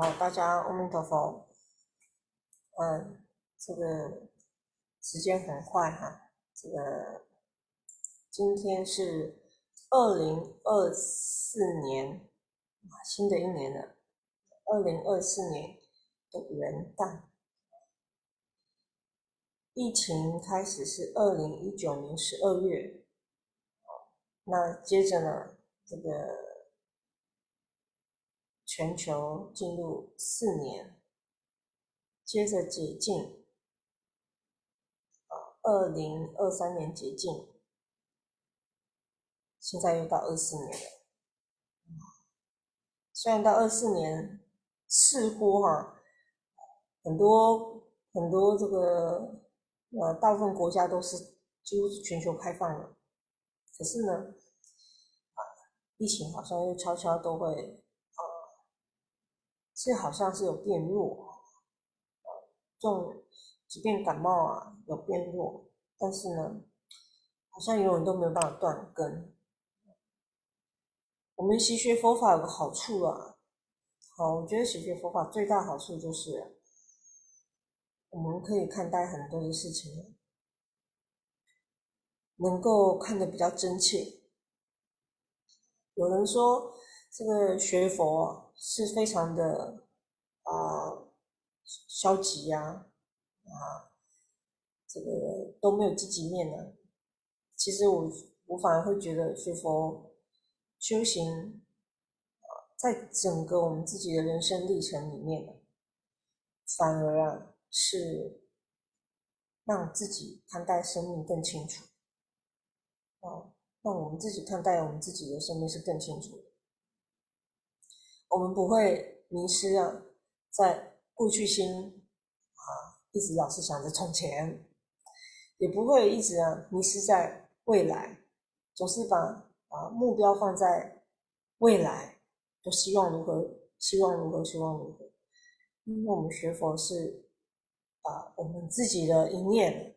好，大家阿弥陀佛。嗯，这个时间很快哈，这个今天是二零二四年，新的一年了，二零二四年的元旦。疫情开始是二零一九年十二月，那接着呢，这个。全球进入四年，接着解禁，啊，二零二三年解禁，现在又到二四年了。虽然到二四年似乎哈，很多很多这个呃大部分国家都是几乎是全球开放了，可是呢，啊，疫情好像又悄悄都会。是好像是有变弱，这种即便感冒啊有变弱，但是呢，好像永远都没有办法断根。我们习学佛法有个好处啊，好，我觉得习学佛法最大好处就是，我们可以看待很多的事情，能够看得比较真切。有人说这个学佛。是非常的啊消极呀啊，这个都没有积极面的。其实我我反而会觉得学佛修行啊，在整个我们自己的人生历程里面，反而啊是让自己看待生命更清楚啊，让我们自己看待我们自己的生命是更清楚。我们不会迷失啊，在过去心啊，一直老是想着从前，也不会一直啊迷失在未来，总是把啊目标放在未来，都希望如何，希望如何，希望如何。因为我们学佛是把我们自己的一念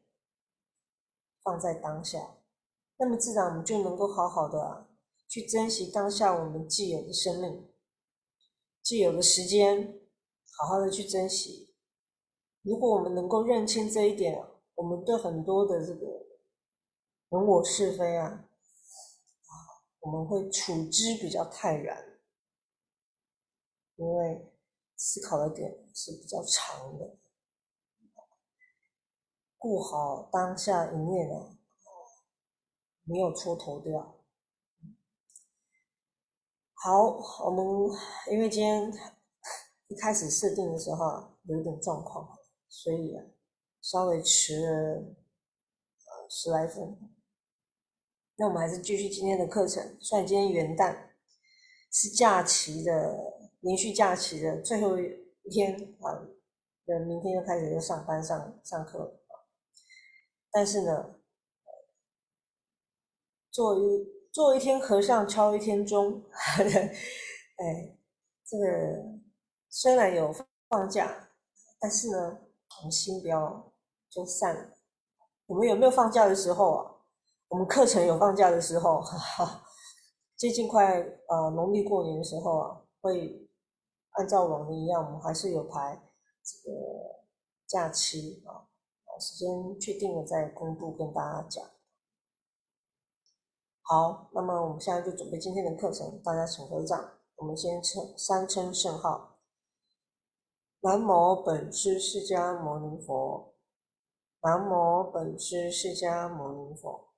放在当下，那么自然我们就能够好好的啊去珍惜当下我们既有的生命。既有的时间，好好的去珍惜。如果我们能够认清这一点，我们对很多的这个人我是非啊，啊，我们会处之比较泰然，因为思考的点是比较长的，顾好当下一念啊，没有蹉跎掉。好，我们因为今天一开始设定的时候有一点状况，所以啊稍微迟了十来分。那我们还是继续今天的课程。虽然今天元旦是假期的连续假期的最后一天啊，那明天又开始又上班上上课但是呢，作为做一天和尚敲一天钟，哎，这个虽然有放假，但是呢，我们心不要就散了。我们有没有放假的时候啊？我们课程有放假的时候，哈哈，接近快呃农历过年的时候啊，会按照往年一样，我们还是有排这个假期啊，时间确定了再公布跟大家讲。好，那么我们现在就准备今天的课程，大家请合掌。我们先称三称圣号：南无本师释迦牟尼佛，南无本师释迦牟尼佛，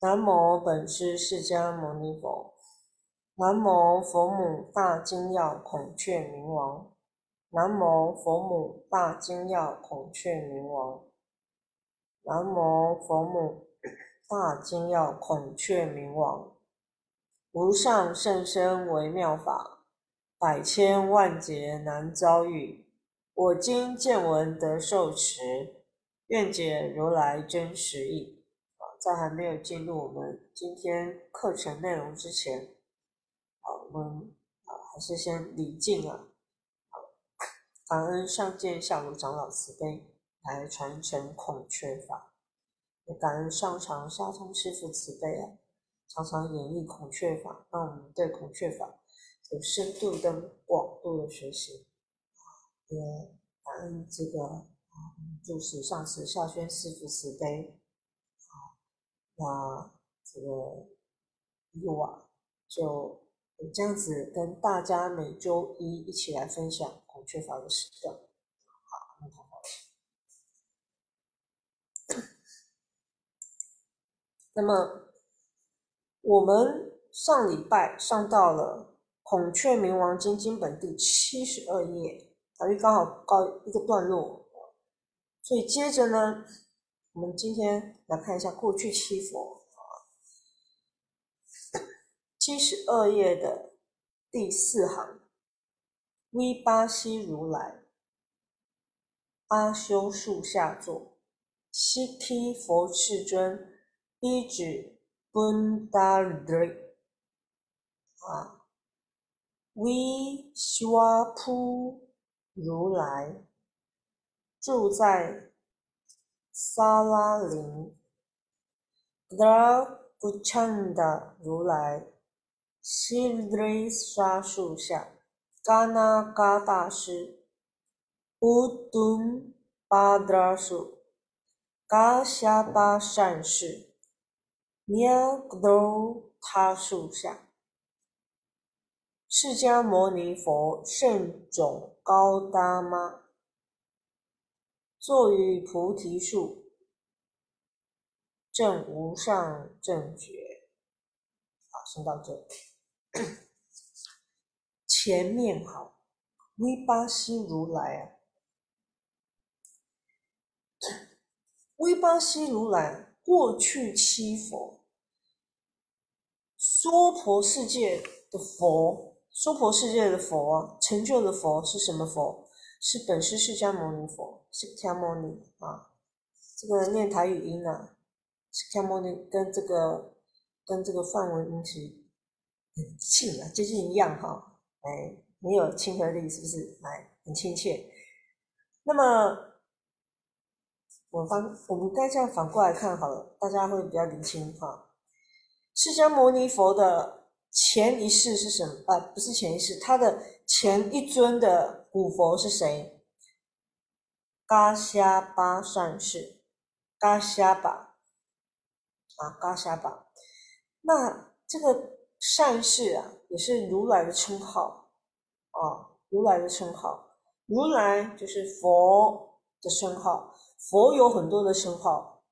南无本师释迦牟尼佛，南无佛母大金要孔雀明王，南无佛母大金要孔雀明王，南无佛母。大金要孔雀明王，无上甚深微妙法，百千万劫难遭遇。我今见闻得受持，愿解如来真实意。啊，在还没有进入我们今天课程内容之前，啊，我们啊还是先礼敬啊，感恩上见下如长老慈悲，来传承孔雀法。也感恩上长下通师傅慈悲啊，常常演绎孔雀法，让我们对孔雀法有深度跟广度的学习，也感恩这个啊，祝使上师孝宣师傅慈悲，啊，那这个以往就这样子跟大家每周一一起来分享孔雀法的时段，好，那好。那么我们上礼拜上到了。《孔雀明王经》经本第七十二页，等于刚好告一个段落，所以接着呢，我们今天来看一下过去七佛啊，七十二页的第四行，V 巴西如来阿修树下座，悉提佛世尊，一指奔达瑞啊。Vishwapu 如来住在萨拉林，The Buchanda 如来西瑞沙树下，嘎那嘎大师，Udum 巴达树，嘎夏巴善士，尼尔多他树下。释迦牟尼佛圣种高达吗？坐于菩提树，正无上正觉。好，先到这。前面好，V 巴西如来啊，V 巴西如来过去七佛，娑婆世界的佛。娑婆世界的佛成就的佛是什么佛？是本师释迦牟尼佛，释迦牟尼啊。这个念台语音啊，释迦牟尼跟这个跟这个梵文音其很近啊，接近一样哈。哎，没有亲和力是不是？来，很亲切。那么我反我们该这样反过来看好了，大家会比较理清哈。释迦牟尼佛的。前一世是什么？啊，不是前一世，他的前一尊的古佛是谁？嘎虾巴善士，嘎虾巴，啊，嘎虾巴。那这个善士啊，也是如来的称号啊，如来的称号。如来就是佛的称号，佛有很多的称号，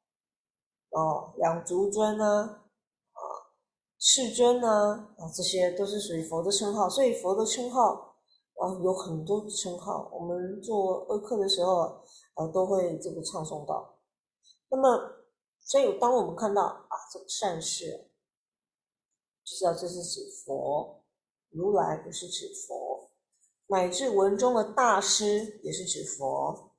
哦，两足尊呢。世尊呢？啊，这些都是属于佛的称号，所以佛的称号啊有很多称号。我们做恶课的时候啊，都会这个唱诵到。那么，所以当我们看到啊这个善事，就知道这是指佛，如来不是指佛，乃至文中的大师也是指佛。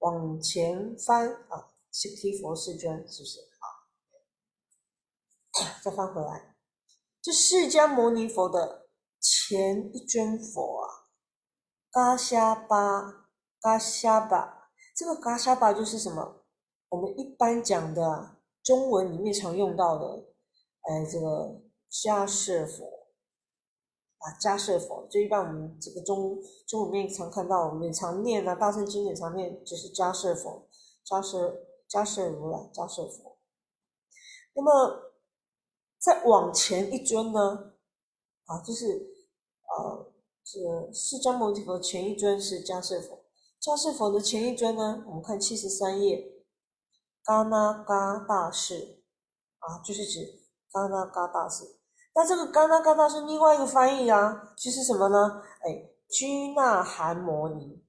往前翻啊，七提佛世尊是不是？再翻回来，这释迦牟尼佛的前一尊佛啊，嘎夏巴，嘎夏巴，这个嘎夏巴就是什么？我们一般讲的中文里面常用到的，哎，这个迦舍佛啊，迦舍佛，就一般我们这个中中文面常看到，我们常念啊，大圣经典常念，就是迦舍佛，迦舍迦舍如来，迦舍佛。那么。再往前一尊呢，啊，就是呃，这个释迦牟尼佛前一尊是迦舍佛，迦舍佛的前一尊呢，我们看七十三页，嘎那嘎大士，啊，就是指嘎那嘎大士。那这个嘎那嘎大是另外一个翻译啊，就是什么呢？哎，居那含摩尼，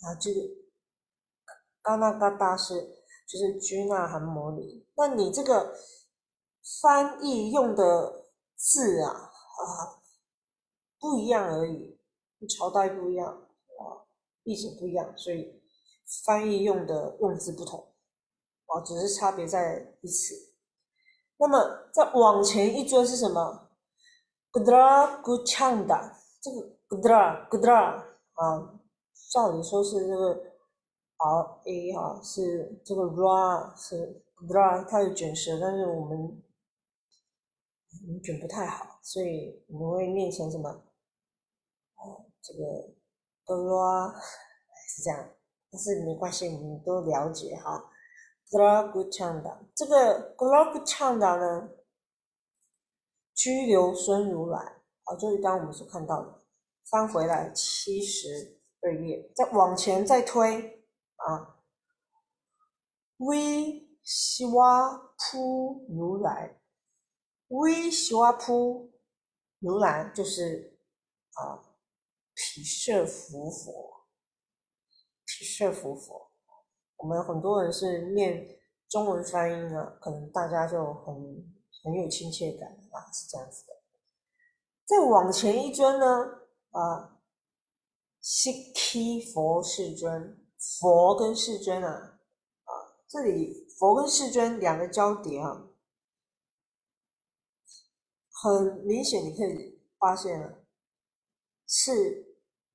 啊，这个嘎那嘎大士就是居那含摩尼。那你这个。翻译用的字啊啊不一样而已，朝代不一样啊，意思不一样，所以翻译用的用字不同啊，只是差别在于此。那么再往前一尊是什么？Gudra Guchanda，这个 Gudra Gudra 啊，照理说是这个 R A 哈，是这个 Ra 是 Gudra，它有卷舌，但是我们。我们卷不太好，所以我们会念成什么？哦，这个格罗是这样，但是没关系，我们都了解哈。格罗古唱的这个格罗古唱的呢，拘留孙如来啊，就是刚我们所看到的，翻回来七十二页，再往前再推啊，微西哇扑如来。微西哇扑如来就是啊，毗舍浮佛，毗舍浮佛。我们很多人是念中文发音啊，可能大家就很很有亲切感啊，是这样子的。再往前一尊呢，啊，悉毗佛世尊，佛跟世尊啊，啊，这里佛跟世尊两个交叠啊。很明显，你可以发现啊，是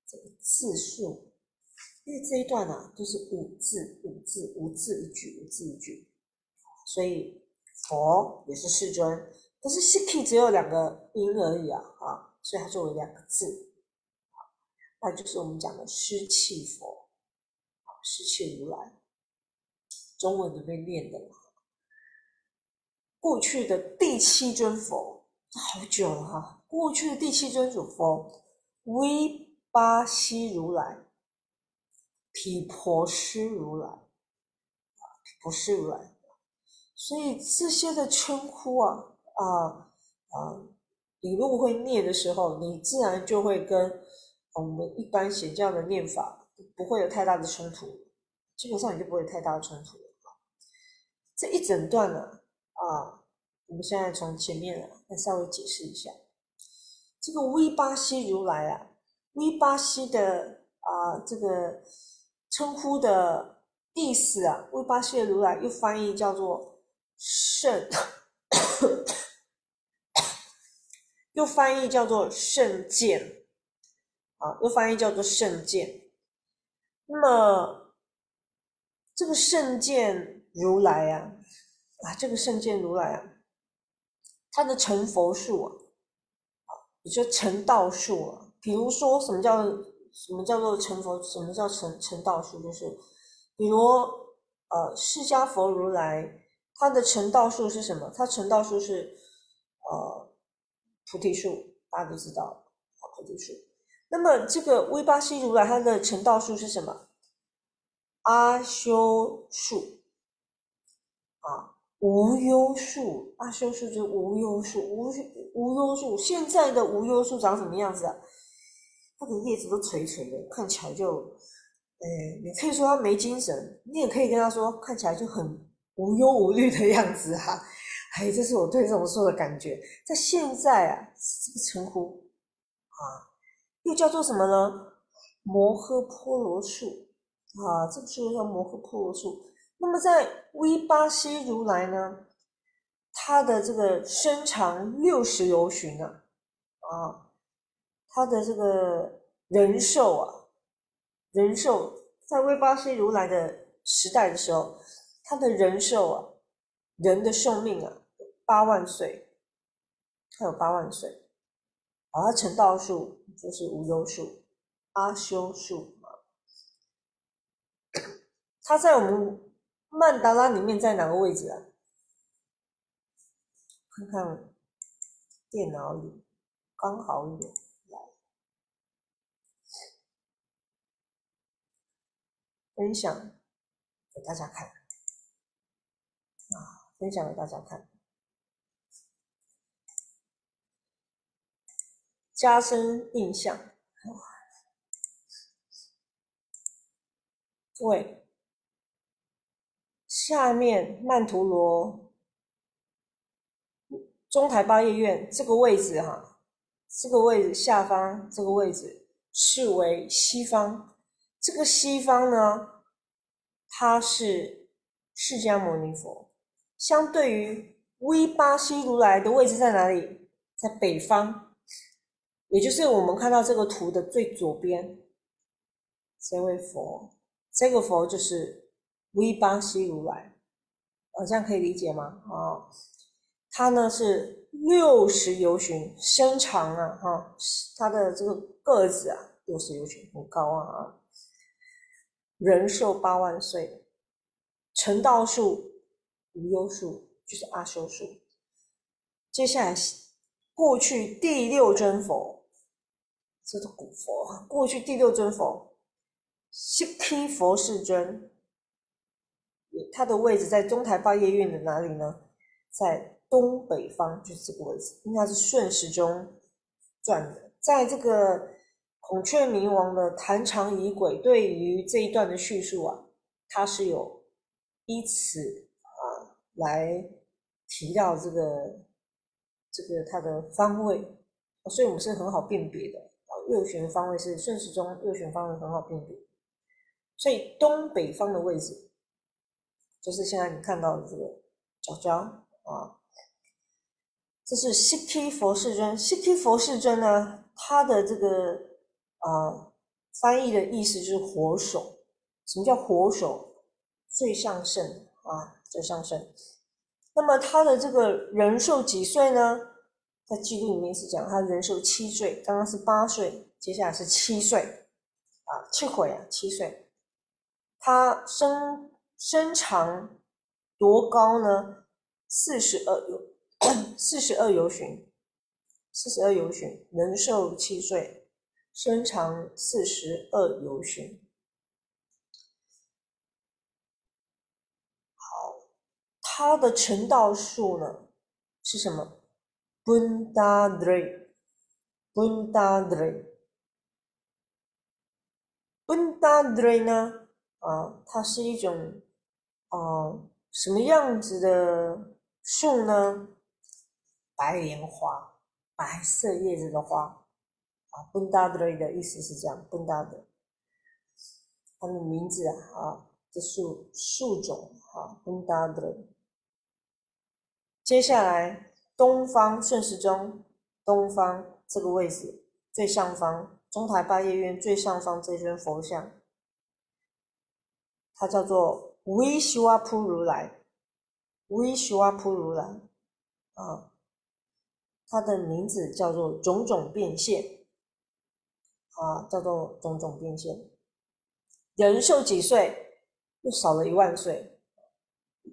这个字数，因为这一段呢都是五字五字五字一句五字一句，所以佛也是世尊，可是 Siki 只有两个音而已啊啊，所以它作为两个字，那就是我们讲的湿气佛，湿气如来，中文里面念的嘛，过去的第七尊佛。这好久了哈，过去的第七尊主佛，威巴西如来，毗婆尸如来，毗婆尸如来，所以这些的称呼啊啊啊，你如果会念的时候，你自然就会跟我们一般显教的念法不会有太大的冲突，基本上你就不会有太大的冲突了。这一整段呢啊。我们现在从前面啊，再稍微解释一下，这个 V 巴西如来啊，V 巴西的啊这个称呼的意思啊为巴西的如来又翻译叫做圣，又翻译叫做圣剑，啊，又翻译叫做圣剑。那么这个圣剑如来啊，啊，这个圣剑如来啊。它的成佛数啊，也就成道数啊。比如说，什么叫什么叫做成佛？什么叫成成道术？就是，比如呃，释迦佛如来，他的成道术是什么？他成道术是呃菩提树，大家都知道菩提树。那么这个威巴西如来，他的成道术是什么？阿修数啊。无忧树，阿修树就是无忧树，无无忧树。现在的无忧树长什么样子啊？它的叶子都垂垂的，看起来就，呃，你可以说它没精神，你也可以跟他说，看起来就很无忧无虑的样子哈。哎，这是我对这种树的感觉。在现在啊，这个称呼啊，又叫做什么呢？摩诃婆罗树啊，这个树叫摩诃婆罗树。那么在威巴西如来呢，它的这个身长六十由旬呢，啊，他的这个人寿啊，人寿在 V 巴西如来的时代的时候，他的人寿啊，人的寿命啊，八万岁，他有八万岁，而成道数就是无忧数、阿修数他在我们。曼达拉里面在哪个位置啊？看看电脑里，刚好有分享给大家看啊！分享给大家看，加深印象。各位。下面曼陀罗中台八叶院这个位置哈，这个位置下方这个位置是为西方，这个西方呢，它是释迦牟尼佛，相对于 V 巴西如来的位置在哪里？在北方，也就是我们看到这个图的最左边，这位佛，这个佛就是。V 巴西如来，哦，这样可以理解吗？哦，他呢是六十由旬，身长啊，哈，他的这个个子啊，六十由旬，很高啊，人寿八万岁，成道数无忧数，就是阿修数。接下来，过去第六尊佛，这是古佛，过去第六尊佛，悉提佛世尊。它的位置在中台八叶院的哪里呢？在东北方，就是这个位置，应该是顺时钟转的。在这个孔雀明王的弹长仪轨对于这一段的叙述啊，它是有依此啊来提到这个这个它的方位，所以我们是很好辨别的啊。右旋方位是顺时钟，右旋方位很好辨别，所以东北方的位置。就是现在你看到的这个角角啊，这是 Siki 佛世尊。Siki 佛世尊呢，它的这个啊翻译的意思就是火手。什么叫火手？最上圣啊，最上圣。那么他的这个人寿几岁呢？在记录里面是讲他人寿七岁，刚刚是八岁，接下来是七岁啊，七回啊，七岁。他身。身长多高呢？四十二游，四十二游旬，四十二游旬，人寿七岁，身长四十二游旬。好，他的成道数呢是什么？Bundadre，Bundadre，Bundadre 呢？啊，它是一种。啊，什么样子的树呢？白莲花，白色叶子的花啊。笨达德的意思是这样，笨达德，它的名字啊，啊，这树树种啊，笨达德。接下来，东方顺时钟，东方这个位置最上方，中台八叶院最上方这尊佛像，它叫做。维修阿普如来，维修阿普如来，啊，它的名字叫做种种变现，啊，叫做种种变现。人寿几岁？又少了一万岁。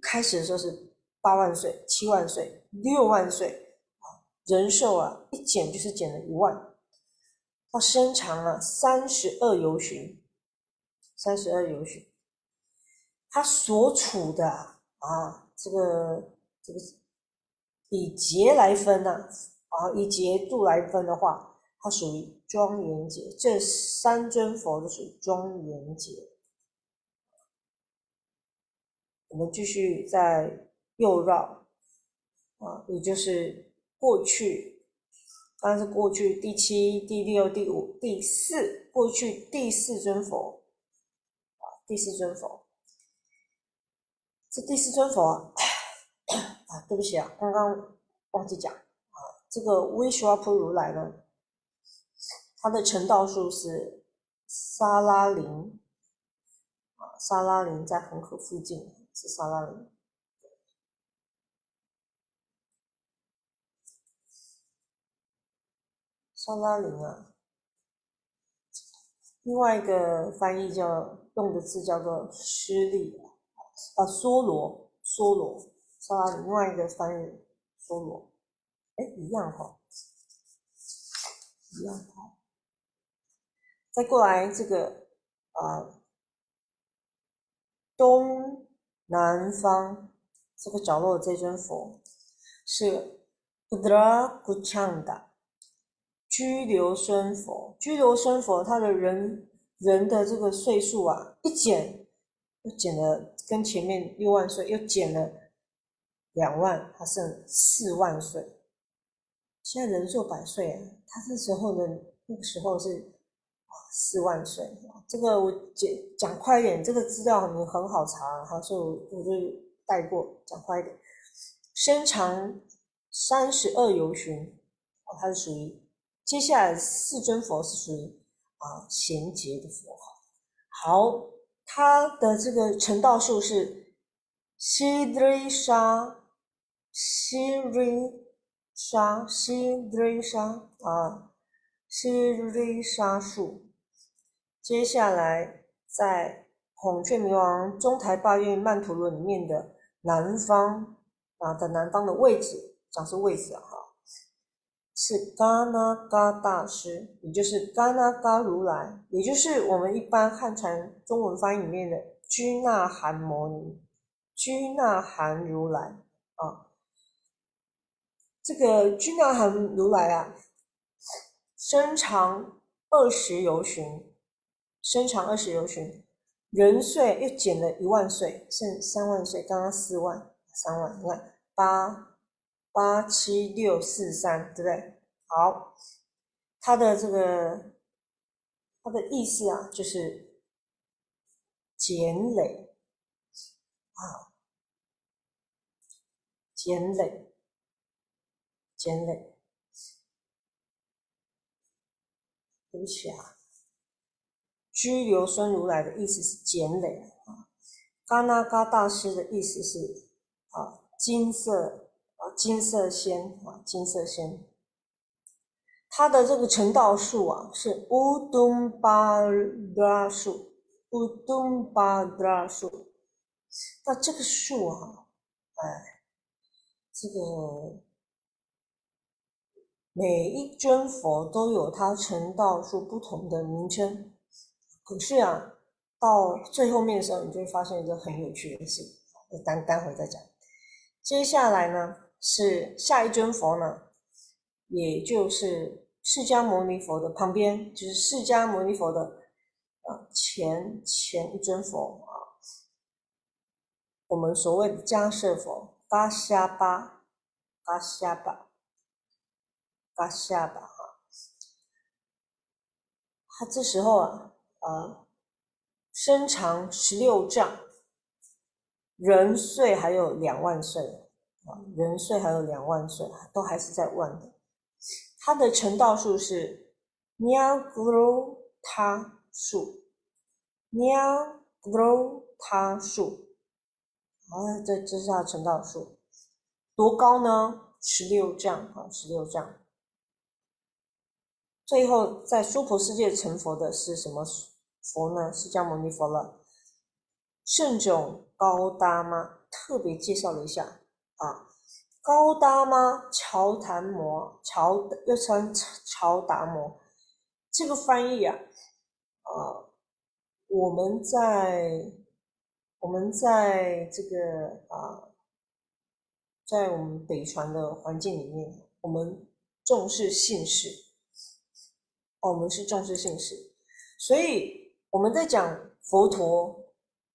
开始的时候是八万岁、七万岁、六万岁，啊，人寿啊一减就是减了一万。他身长啊三十二由旬，三十二由旬。他所处的啊，这个这个以节来分呢，啊，以节度来分的话，它属于庄严节。这三尊佛都属于庄严节。我们继续在右绕啊，也就是过去，刚是过去第七、第六、第五、第四，过去第四尊佛啊，第四尊佛。这第四尊佛啊，对不起啊，刚刚忘记讲啊，这个威舍阿普如来呢，他的成道数是沙拉林啊，沙拉林在恒河附近是沙拉林，沙拉林啊，另外一个翻译叫用的字叫做施利。啊，梭罗，梭罗，沙拉林另外一个翻译，梭罗，哎，一样哈，一样哈。再过来这个啊，东南方这个角落的这尊佛是布德拉古强的居留孙佛，居留孙佛他的人人的这个岁数啊，一减又减了。跟前面六万岁又减了两万，他剩四万岁。现在人寿百岁啊，他这时候呢，那个时候是四万岁。这个我讲讲快一点，这个资料你很好查，哈，所以我我就带过，讲快一点。身长三十二由旬，哦，它是属于接下来四尊佛是属于啊贤劫的佛好。他的这个成道数是西瑞沙西瑞沙西瑞沙啊，西瑞沙树。接下来，在孔雀明王中台八月曼陀罗里面的南方啊的南方的位置，讲是位置哈。是嘎那嘎大师，也就是嘎那嘎如来，也就是我们一般汉传中文翻译里面的居那含摩尼，居那含如来啊。这个居那含如来啊，身长二十由旬，身长二十由旬，人岁又减了一万岁，剩三万岁，刚刚四万，三万，你看八。八七六四三，对不对？好，它的这个它的意思啊，就是减累啊，减累，减累。对不起啊，居留孙如来的意思是简累啊，嘎那嘎大师的意思是啊，金色啊。金色仙啊，金色仙，它的这个成道树啊是乌东巴拉树，乌东巴拉树。那这个树啊，哎，这个每一尊佛都有它成道树不同的名称。可是啊，到最后面的时候，你就会发现一个很有趣的事，我待待会再讲。接下来呢？是下一尊佛呢，也就是释迦牟尼佛的旁边，就是释迦牟尼佛的啊前前一尊佛啊，我们所谓的迦舍佛，嘎夏巴，嘎夏巴，嘎夏巴哈，他这时候啊啊，身长十六丈，人岁还有两万岁啊。人岁还有两万岁，都还是在万的。它的成道数是 Nyagro 他数，Nyagro 他数。啊，这这是它成道数，多高呢？十六丈啊，十六丈。最后在娑婆世界成佛的是什么佛呢？释迦牟尼佛了。圣种高达吗？特别介绍了一下。啊，高达吗？乔达摩，乔又称乔达摩，这个翻译啊，啊，我们在我们在这个啊，在我们北传的环境里面，我们重视姓氏，我们是重视姓氏，所以我们在讲佛陀，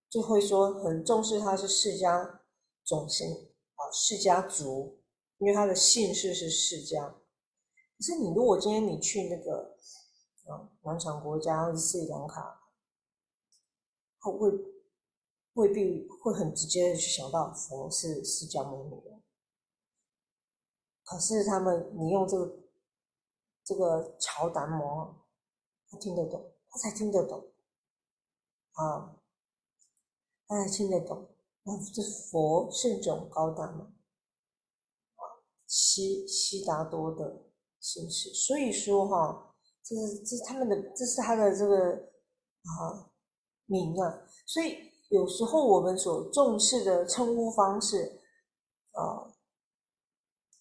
就会说很重视他是释迦种姓啊。释迦族，因为他的姓氏是释迦。可是你如果今天你去那个啊南传国家或者斯里兰卡，会未未必会很直接的去想到佛是释迦牟尼的。可是他们，你用这个这个乔达摩，他听得懂，他才听得懂啊，他才听得懂。啊，这佛是一种高大嘛，啊，悉悉达多的形式，所以说哈，这是这他们的，这是他的这个啊名啊，所以有时候我们所重视的称呼方式啊，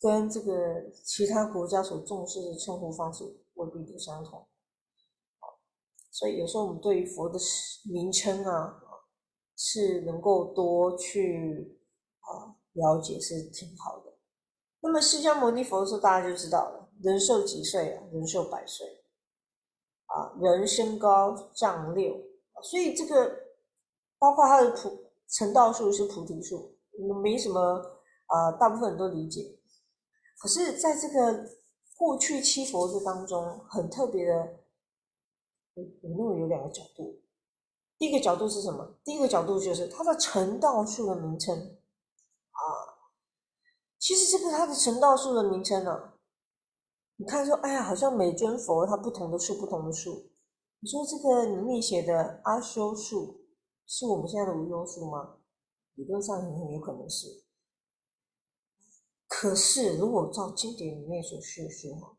跟这个其他国家所重视的称呼方式未必都相同，所以有时候我们对于佛的名称啊。是能够多去啊了解是挺好的。那么释迦牟尼佛的时候，大家就知道了，人寿几岁啊？人寿百岁啊，人身高丈六，所以这个包括他的菩成道树是菩提树，没什么啊，大部分人都理解。可是在这个过去七佛的当中，很特别的，我我认为有两个角度。第一个角度是什么？第一个角度就是它的成道树的名称啊。其实这个它的成道树的名称呢，你看说，哎呀，好像每尊佛它不同的树，不同的树。你说这个里面写的阿修树，是我们现在的无忧树吗？理论上很有可能是。可是如果照经典里面所叙述，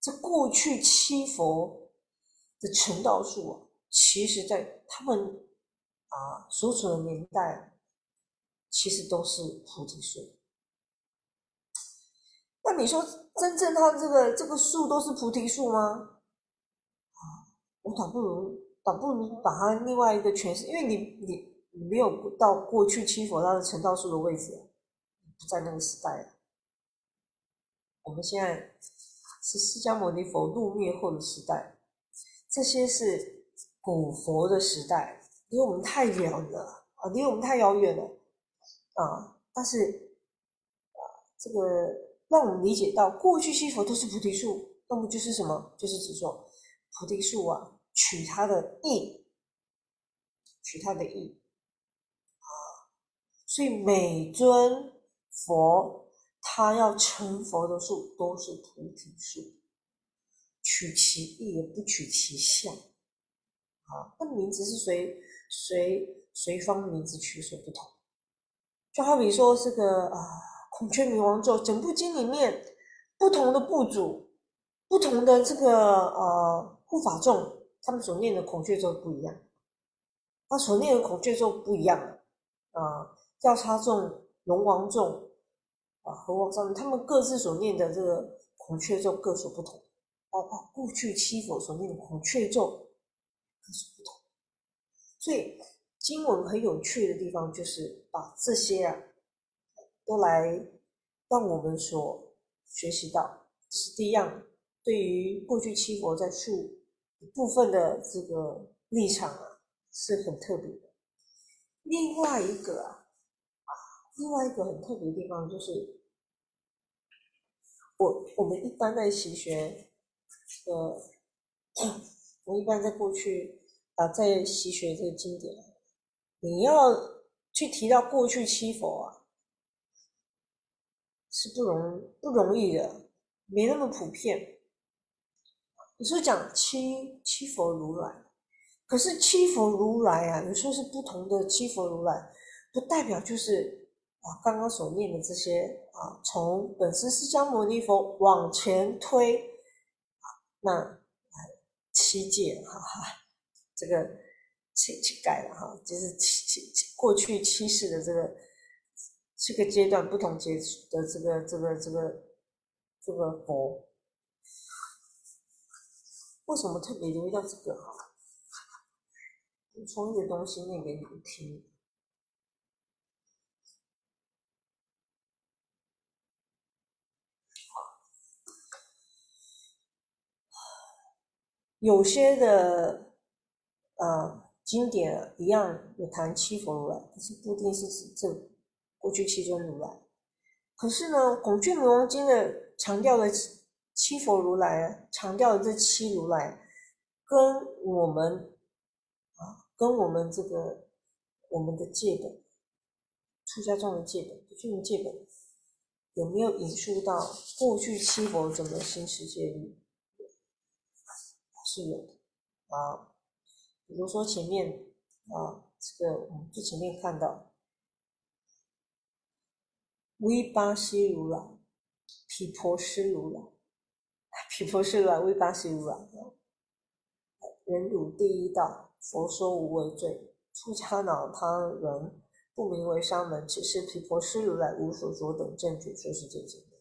这过去七佛的成道术啊，其实在他们啊所处的年代，其实都是菩提树。那你说，真正他这个这个树都是菩提树吗？啊，我倒不如倒不如把它另外一个诠释，因为你你你没有到过去七佛他的成道树的位置，不在那个时代。我们现在是释迦牟尼佛入灭后的时代，这些是古佛的时代，离我们太远了啊，离我们太遥远了啊。但是，这个。让我们理解到，过去西佛都是菩提树，那么就是什么？就是指说菩提树啊，取它的意，取它的意啊。所以每尊佛他要成佛的树都是菩提树，取其意而不取其相啊。那名字是随随随方名字取所不同，就好比说这个啊。孔雀明王咒，整部经里面不同的部主、不同的这个呃护法众，他们所念的孔雀咒不一样。他所念的孔雀咒不一样啊，调查众、龙王众啊、和王上他们各自所念的这个孔雀咒各所不同。包括过去七佛所念的孔雀咒各所不同。所以经文很有趣的地方，就是把这些啊。都来让我们所学习到，是第一样。对于过去七佛在述部分的这个立场啊，是很特别的。另外一个，啊，另外一个很特别的地方就是，我我们一般在习学，呃，我一般在过去啊，在习学这个经典，你要去提到过去七佛啊。是不容不容易的，没那么普遍。你说讲七七佛如来，可是七佛如来啊，有时候是不同的七佛如来，不代表就是啊刚刚所念的这些啊，从本师释迦牟尼佛往前推啊，那七界哈哈，这个七七改了哈，就是七七七过去七世的这个。这个阶段不同阶的这个这个这个这个佛，为什么特别留意到这个哈？补充一个东西念给你们听。有些的呃经典一样有谈七佛如来，但是不一定是指这。过去七尊如来，可是呢，《孔雀明王经》的强调的七佛如来，强调的这七如来，跟我们啊，跟我们这个我们的戒本，出家众的戒本，不具戒本，有没有引述到过去七佛怎么行持戒律？是有的啊，比如说前面啊，这个我们最前面看到。维巴西如来，毗婆尸如来，毗婆尸如来，维巴西如来，人汝第一道，佛说无为罪，出家恼他人，不名为沙门，只是毗婆尸如来无所着等证据，说是这经的。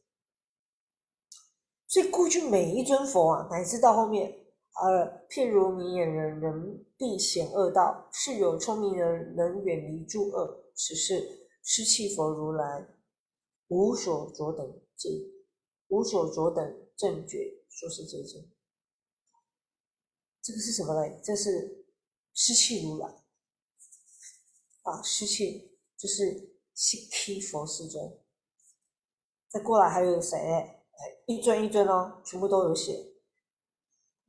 所以过去每一尊佛啊，乃至到后面，呃，譬如明眼人，人必显恶道；是有聪明人，能远离诸恶。此是失气佛如来。无所着等见，无所着等正觉，说是这经。这个是什么嘞？这是湿气如来啊，湿气就是西毗佛世尊。再过来还有谁？哎，一尊一尊哦，全部都有写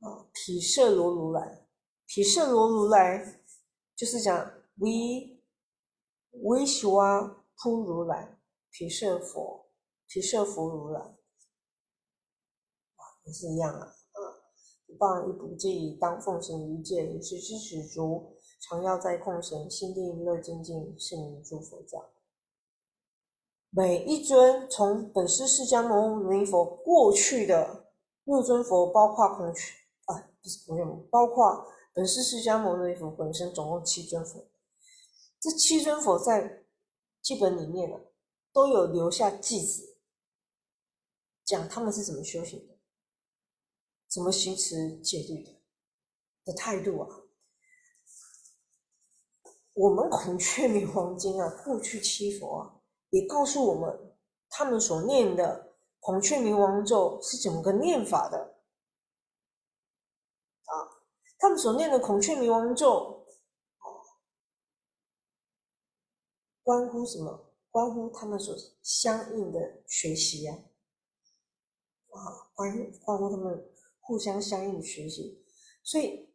啊。毗舍罗如来，毗舍罗如来就是讲维维修啊，普如来。毗舍佛，毗舍佛如来，啊，也是一样啊，啊，不谤一不记，当奉行一戒，以是知始足，常要在空闲，心地乐精进，是名诸佛教。每一尊从本师释迦牟尼佛过去的六尊佛，包括孔雀不是不用，包括本师释迦牟尼佛本身，总共七尊佛。这七尊佛在记本里面呢，都有留下记子，讲他们是怎么修行的，怎么行持戒律的的态度啊。我们孔雀明王经啊，过去七佛啊，也告诉我们，他们所念的孔雀明王咒是怎么个念法的？他们所念的孔雀明王咒，关乎什么？关乎他们所相应的学习呀，啊，关关乎他们互相相应的学习，所以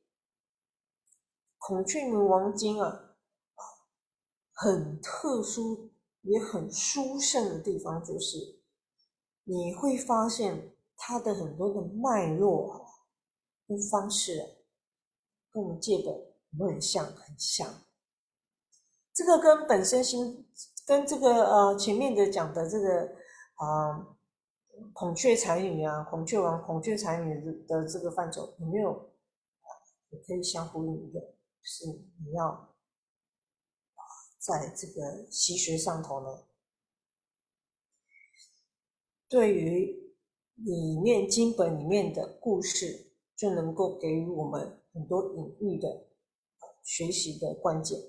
孔雀明王经啊。很特殊也很殊胜的地方，就是你会发现它的很多的脉络，跟方式跟我们借本很像，很像。这个跟本身心，跟这个呃前面的讲的这个啊孔雀才女啊，孔雀王、孔雀才女的这个范畴有没有也可以相呼应的？是你要。在这个习学上头呢，对于里面经本里面的故事，就能够给予我们很多隐喻的学习的关键。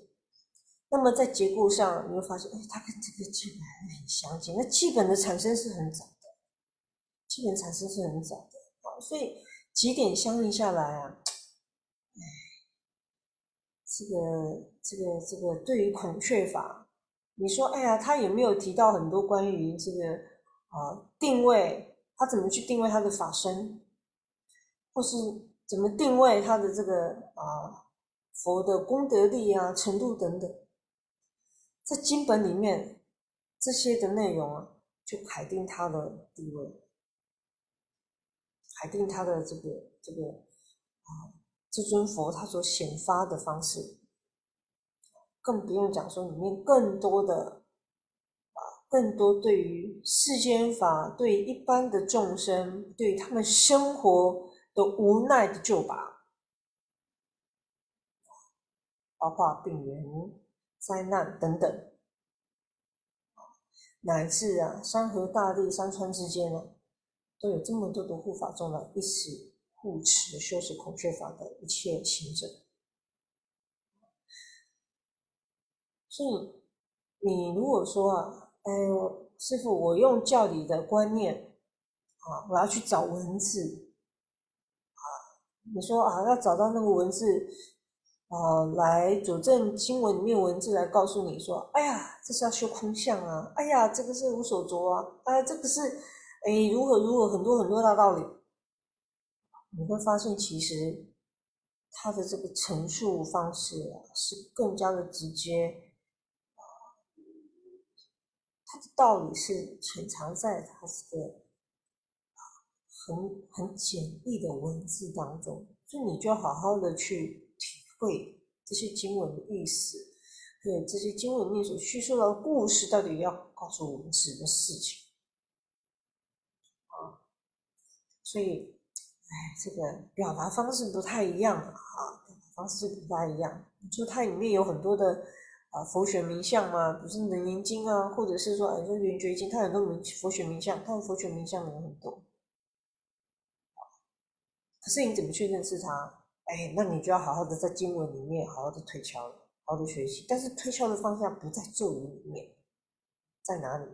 那么在结构上，你会发现，哎，它跟这个基本很相近。那基本的产生是很早的，基本产生是很早的啊，所以几点相应下来啊。这个这个这个，对于孔雀法，你说，哎呀，他有没有提到很多关于这个啊定位？他怎么去定位他的法身，或是怎么定位他的这个啊佛的功德力啊程度等等？在经本里面这些的内容啊，就排定他的地位，海定他的这个这个啊。这尊佛他所显发的方式，更不用讲说里面更多的啊，更多对于世间法、对一般的众生、对他们生活的无奈的救拔，包括病源、灾难等等，乃至啊山河大地、山川之间呢，都有这么多的护法众来一起。护持修持孔雀法的一切行者，所以你如果说啊，哎，师傅，我用教理的观念啊，我要去找文字，你说啊，要找到那个文字啊，来佐证经文里面文字来告诉你说，哎呀，这是要修空相啊，哎呀，这个是无所着啊，哎，这个是哎，如何如何很多很多大道理。你会发现，其实他的这个陈述方式啊，是更加的直接，他的道理是潜藏在他这个很很简易的文字当中，所以你就要好好的去体会这些经文的意思，对这些经文里面所叙述的故事，到底要告诉我们什么事情啊？所以。哎，这个表达方式不太一样啊，表达方式不太一样。就它里面有很多的啊佛学名相嘛，比如说《楞严经》啊，或者是说哎说《圆觉经》，它很多名佛学名相，它的佛学名相有很多。可是你怎么去认识它？哎，那你就要好好的在经文里面好好的推敲，好好的学习。但是推敲的方向不在咒语里面，在哪里？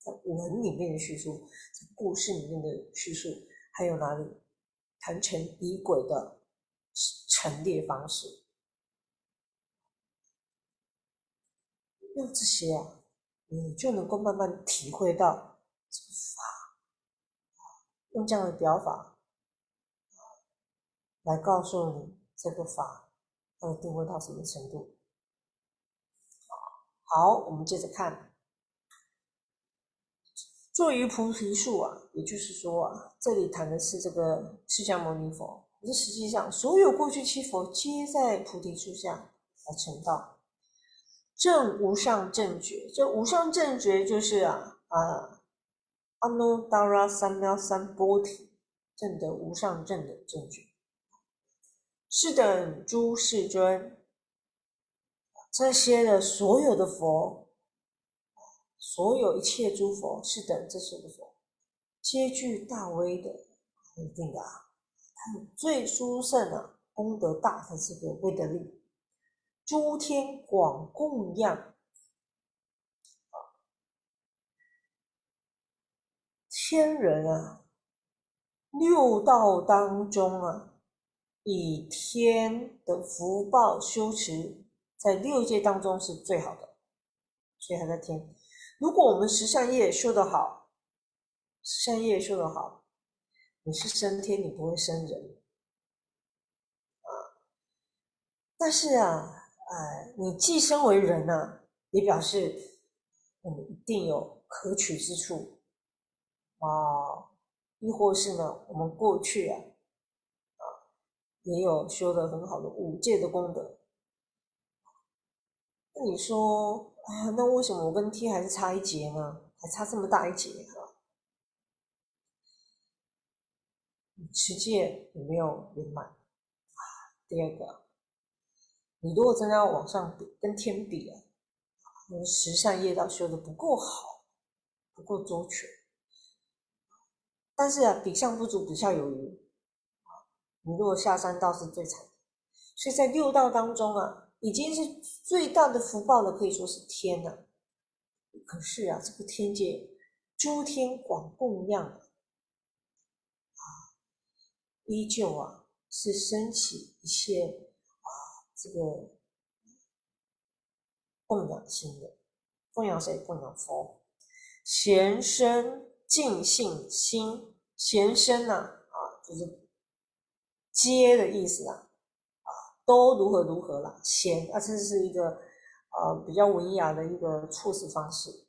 在文里面的叙述，在故事里面的叙述，还有哪里？谈成仪轨的陈列方式，用这些啊，你就能够慢慢体会到这个法，用这样的表法来告诉你这个法它的定位到什么程度。好，我们接着看。作于菩提树啊，也就是说啊，这里谈的是这个释迦牟尼佛。可是实际上，所有过去七佛皆在菩提树下来成道，正无上正觉。这无上正觉就是啊，啊，阿耨达拉三藐三菩提，证得无上正的正觉。是等诸世尊，这些的所有的佛，所有一切诸佛，是等这些的佛，皆具大威的，一定的啊，最殊胜啊，功德大的这个威德力，诸天广供养。天人啊，六道当中啊，以天的福报修持，在六界当中是最好的，所以还在天。如果我们十善业修得好，十善业修得好，你是升天，你不会生人啊。但是啊，哎，你既生为人呢，也表示我们一定有可取之处。啊，亦或是呢，我们过去，啊，也有修的很好的五戒的功德。那你说，啊，那为什么我跟天还是差一截呢？还差这么大一截啊？持戒有没有圆满？第二个，你如果真的要往上比，跟天比啊，你十善业道修的不够好，不够周全。但是啊，比上不足，比下有余！你如果下山道是最惨的，所以在六道当中啊，已经是最大的福报的，可以说是天了。可是啊，这个天界诸天广供养啊，依旧啊是升起一些啊这个供养心的，供养谁？供养佛，贤生。尽信心，贤生呢？啊，就是接的意思啊，啊，都如何如何了？贤啊，这是一个呃比较文雅的一个处事方式。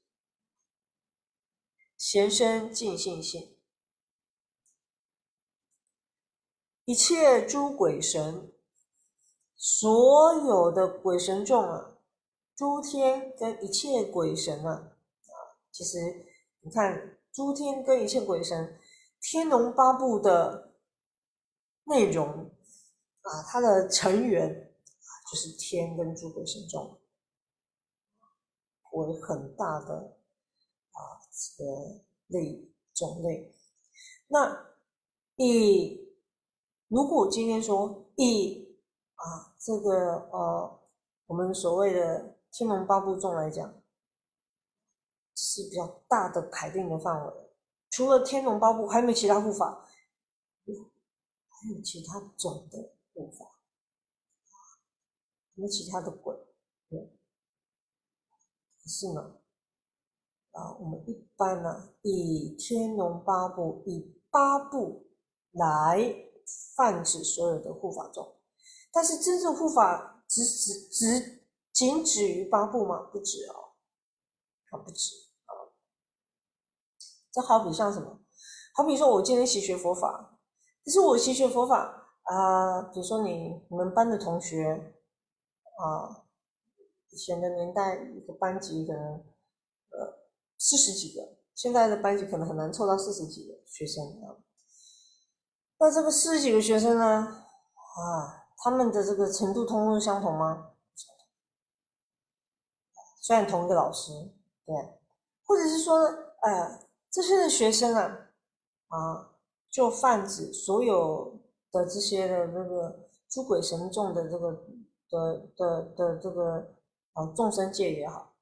贤生尽信心，一切诸鬼神，所有的鬼神众啊，诸天跟一切鬼神啊，啊，其实你看。诸天跟一切鬼神，天龙八部的内容啊，它的成员啊，就是天跟诸鬼神众为很大的啊这个类种类。那以如果今天说以啊这个呃我们所谓的天龙八部众来讲。是比较大的排定的范围，除了天龙八部，还有没有其他护法？还有其他种的护法，有其他的鬼？对，可是呢，啊，我们一般呢，以天龙八部，以八部来泛指所有的护法众，但是真正护法只只只仅止于八部吗？不止哦，它不止。这好比像什么？好比说，我今天习学佛法，其实我习学佛法啊，比如说你你们班的同学啊，以前的年代一个班级可能呃四十几个，现在的班级可能很难凑到四十几个学生啊。那这个四十几个学生呢，啊，他们的这个程度通通相同吗？虽然同一个老师，对，或者是说，哎。这些的学生啊，啊，就泛指所有的这些的那个诸鬼神众的这个的的的这个啊众生界也好，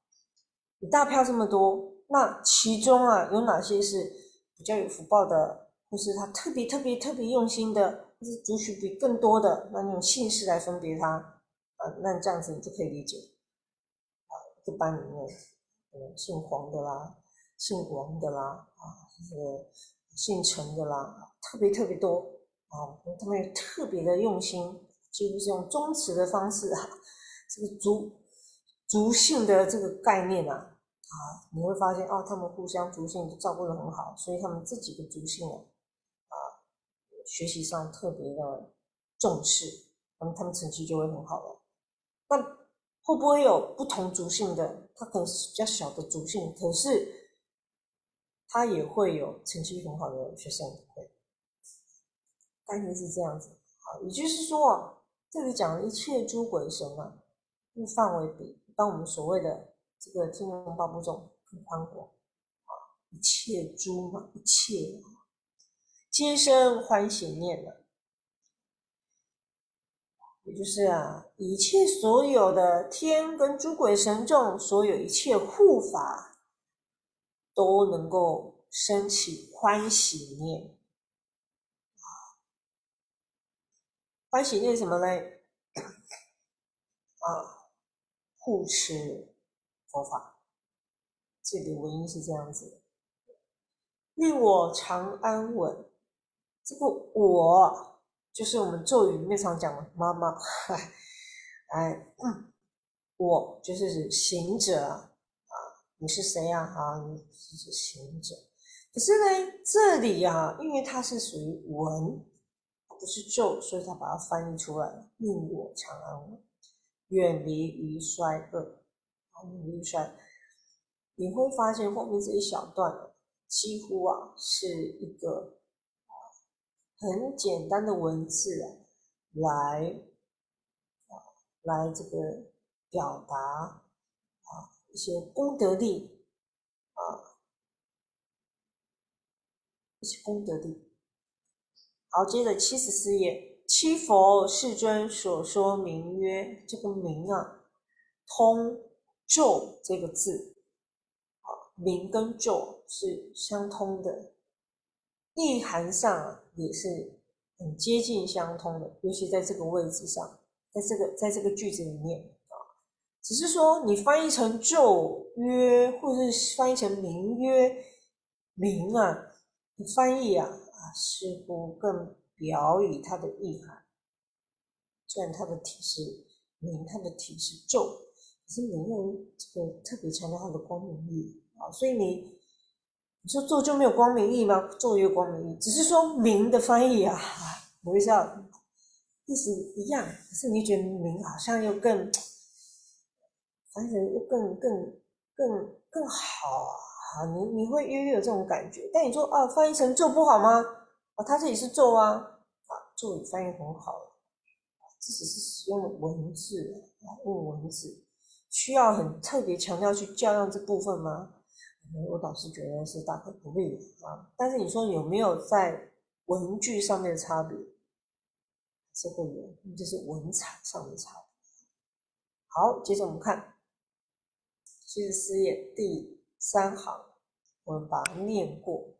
一大票这么多，那其中啊有哪些是比较有福报的，或是他特别特别特别用心的，或是族群比更多的，那用姓氏来分别他啊，那这样子你就可以理解啊，一般里面，姓黄的啦。姓王的啦，啊，这个姓陈的啦，特别特别多啊，他们有特别的用心，几乎是用宗祠的方式啊，这个族族姓的这个概念啊，啊，你会发现哦，他们互相族姓照顾的很好，所以他们这几个族姓啊，啊，学习上特别的重视，那么他们成绩就会很好了。那会不会有不同族姓的？他可能是比较小的族姓，可是。他也会有成绩很好的学生会。概念是这样子，好，也就是说，这里讲的一切诸鬼神啊，这范围比当我们所谓的这个天龙八部中更宽广啊，一切诸嘛，一切皆生欢喜念的，也就是啊，一切所有的天跟诸鬼神众，所有一切护法，都能够升起欢喜念。欢喜念什么呢？啊，护持佛法，这里文音是这样子：令我常安稳。这个我就是我们咒语里面常讲的妈妈。哎，我就是行者，你是谁呀？啊，你是行者。可是呢，这里啊，因为它是属于文。不是咒，所以他把它翻译出来了。令我长安，远离于衰恶，远离衰。你会发现后面这一小段几乎啊是一个很简单的文字啊，来啊来这个表达一些功德力啊一些功德力。好，接着七十四页，七佛世尊所说名曰，这个名啊，通咒这个字，啊，名跟咒是相通的，意涵上也是很接近相通的，尤其在这个位置上，在这个在这个句子里面，只是说你翻译成咒曰，或者是翻译成名曰名啊，你翻译啊啊。似乎更表以它的意涵，虽然它的体是名，它的体是咒，可是没有这个特别强调它的光明意啊。所以你你说咒就没有光明意吗？咒也有光明意，只是说名的翻译啊，我不知道意思一样，可是你觉得名好像又更，反正又更更更更好啊，你你会约略有这种感觉。但你说啊，翻译成咒不好吗？啊，他这里是咒啊，啊，咒语翻译很好，这只是使用文字，用文字需要很特别强调去教养这部分吗？我倒是觉得是大可不必啊。但是你说有没有在文句上面的差别？是会有，就是文采上的差别。好，接着我们看七十四页第三行，我们把它念过。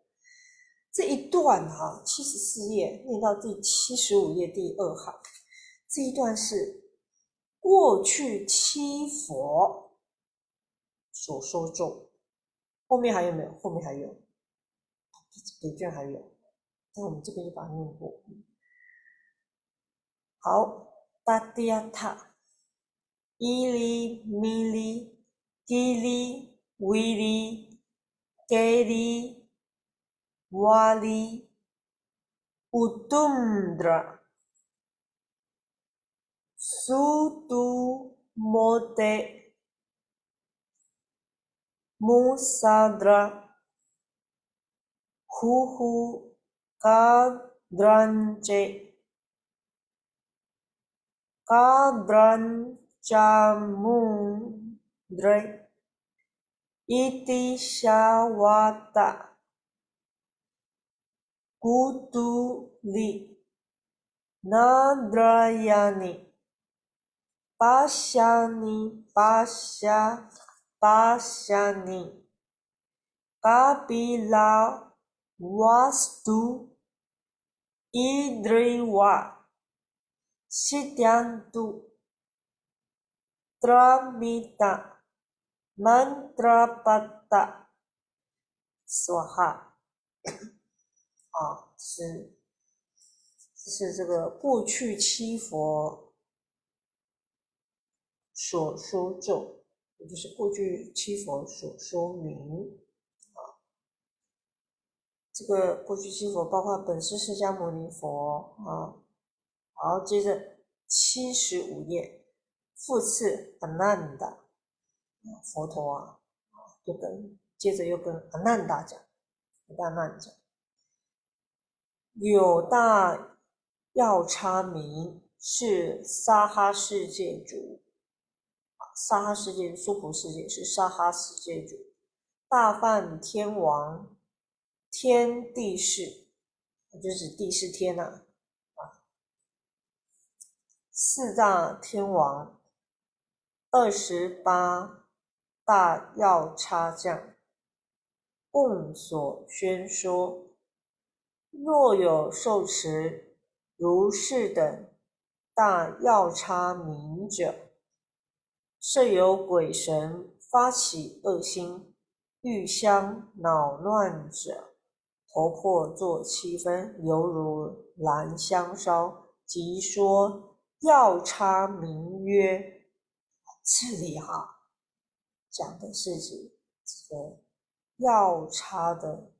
这一段哈，七十四页念到第七十五页第二行，这一段是过去七佛所说中，后面还有没有？后面还有，别卷还有，那我们这边就把它念过。好，达迪亚塔，伊利米利，吉利维利，给利。Wali Utundra Sutu Mote Musadra Huhu Kadranche Kadranjamundre Iti Shawata. Kuduli Nadrayani. Pasyani Pasya Pasyani Kapila Wastu Idriwa. Sidyantu Tramita Mantrapata Swaha 啊，是是这个过去七佛所说咒，也就是过去七佛所说明啊。这个过去七佛包括本师释迦牟尼佛啊。好，接着七十五页，复次阿难达佛陀啊，就跟接着又跟阿难达讲。大难讲，有大药叉名是沙哈世界主，沙哈世界娑婆世界是沙哈世界主，大梵天王天地士，就是地是天呐，啊，四大天王，二十八大药叉将。共所宣说，若有受持如是等大药叉名者，设有鬼神发起恶心，欲相恼乱者，头破作七分，犹如燃香烧。即说药叉名曰，这里哈讲的是指这个。药叉的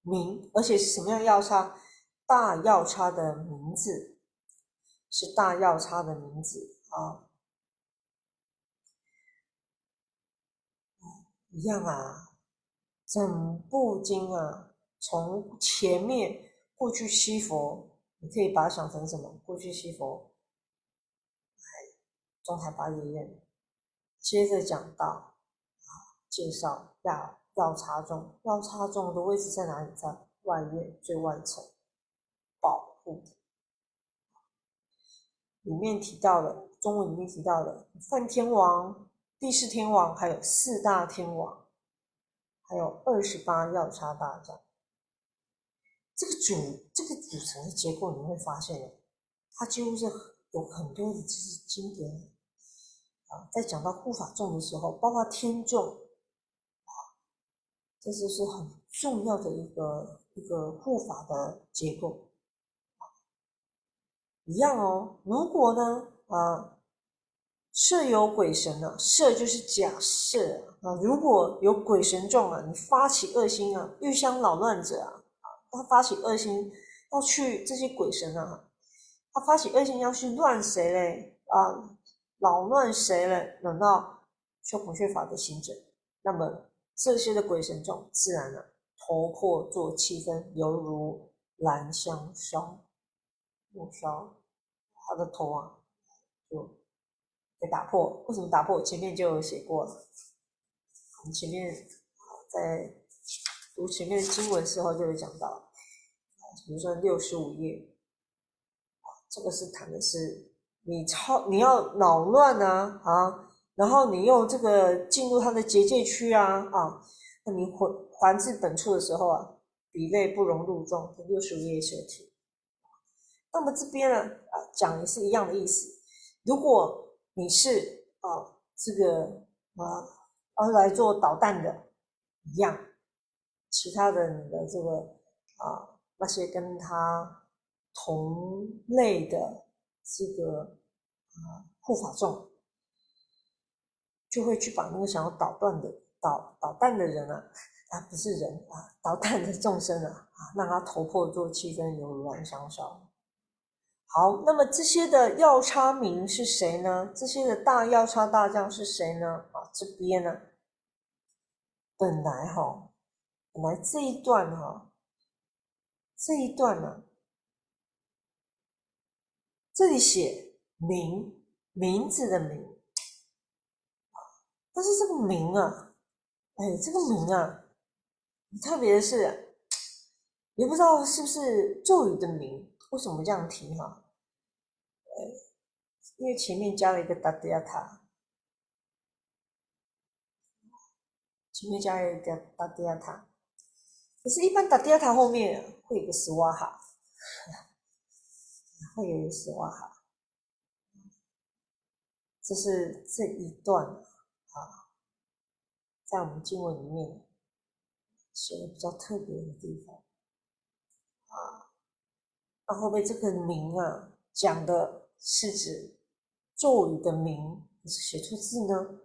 名，而且是什么样药叉？大药叉的名字是大药叉的名字啊，一样啊。整部经啊，从前面过去西佛，你可以把它想成什么？过去西佛，中台八爷院，接着讲到，介绍要要叉中，药叉中的位置在哪里？在外院最外层，保护。里面提到了，中文里面提到了梵天王、第四天王，还有四大天王，还有二十八要叉大将。这个组这个组成的结构，你会发现呢，它几乎是有很多的这些经典啊，在讲到护法众的时候，包括天众。这就是很重要的一个一个护法的结构，一样哦。如果呢，啊，设有鬼神呢，设就是假设啊。如果有鬼神众啊，你发起恶心啊，欲相扰乱者啊，他发起恶心要去这些鬼神啊，他发起恶心要去乱谁嘞？啊，扰乱谁嘞？等到修孔雀法的行者，那么。这些的鬼神众，自然的头破作七分，犹如兰香烧，木烧，他的头啊，就被打破。为什么打破？前面就有写过了。我们前面在读前面的经文时候就有讲到，比如说六十五页，这个是谈的是你超你要扰乱啊啊。然后你用这个进入它的结界区啊啊，那你还还至本处的时候啊，比类不容入众，六十五页设题。那么这边呢啊，讲也是一样的意思。如果你是啊这个啊而来做导弹的，一样，其他的你的这个啊那些跟他同类的这个啊护法众。就会去把那个想要捣断的捣捣蛋的人啊，啊不是人啊，捣蛋的众生啊，啊让他头破做七分，如燃香烧。好，那么这些的药叉名是谁呢？这些的大药叉大将是谁呢？啊，这边呢，本来哈，本来这一段哈，这一段呢，这里写名名字的名。但是这个名啊，哎，这个名啊，特别的是，也不知道是不是咒语的名，为什么这样提哈？呃，因为前面加了一个达迪亚塔，前面加了一个达迪亚塔，可是，一般达迪亚塔后面会有个斯瓦哈，会有一个斯瓦哈，这是这一段。在我们经文里面写的比较特别的地方啊，那后面这个名啊，讲的是指咒语的名，还是写错字呢？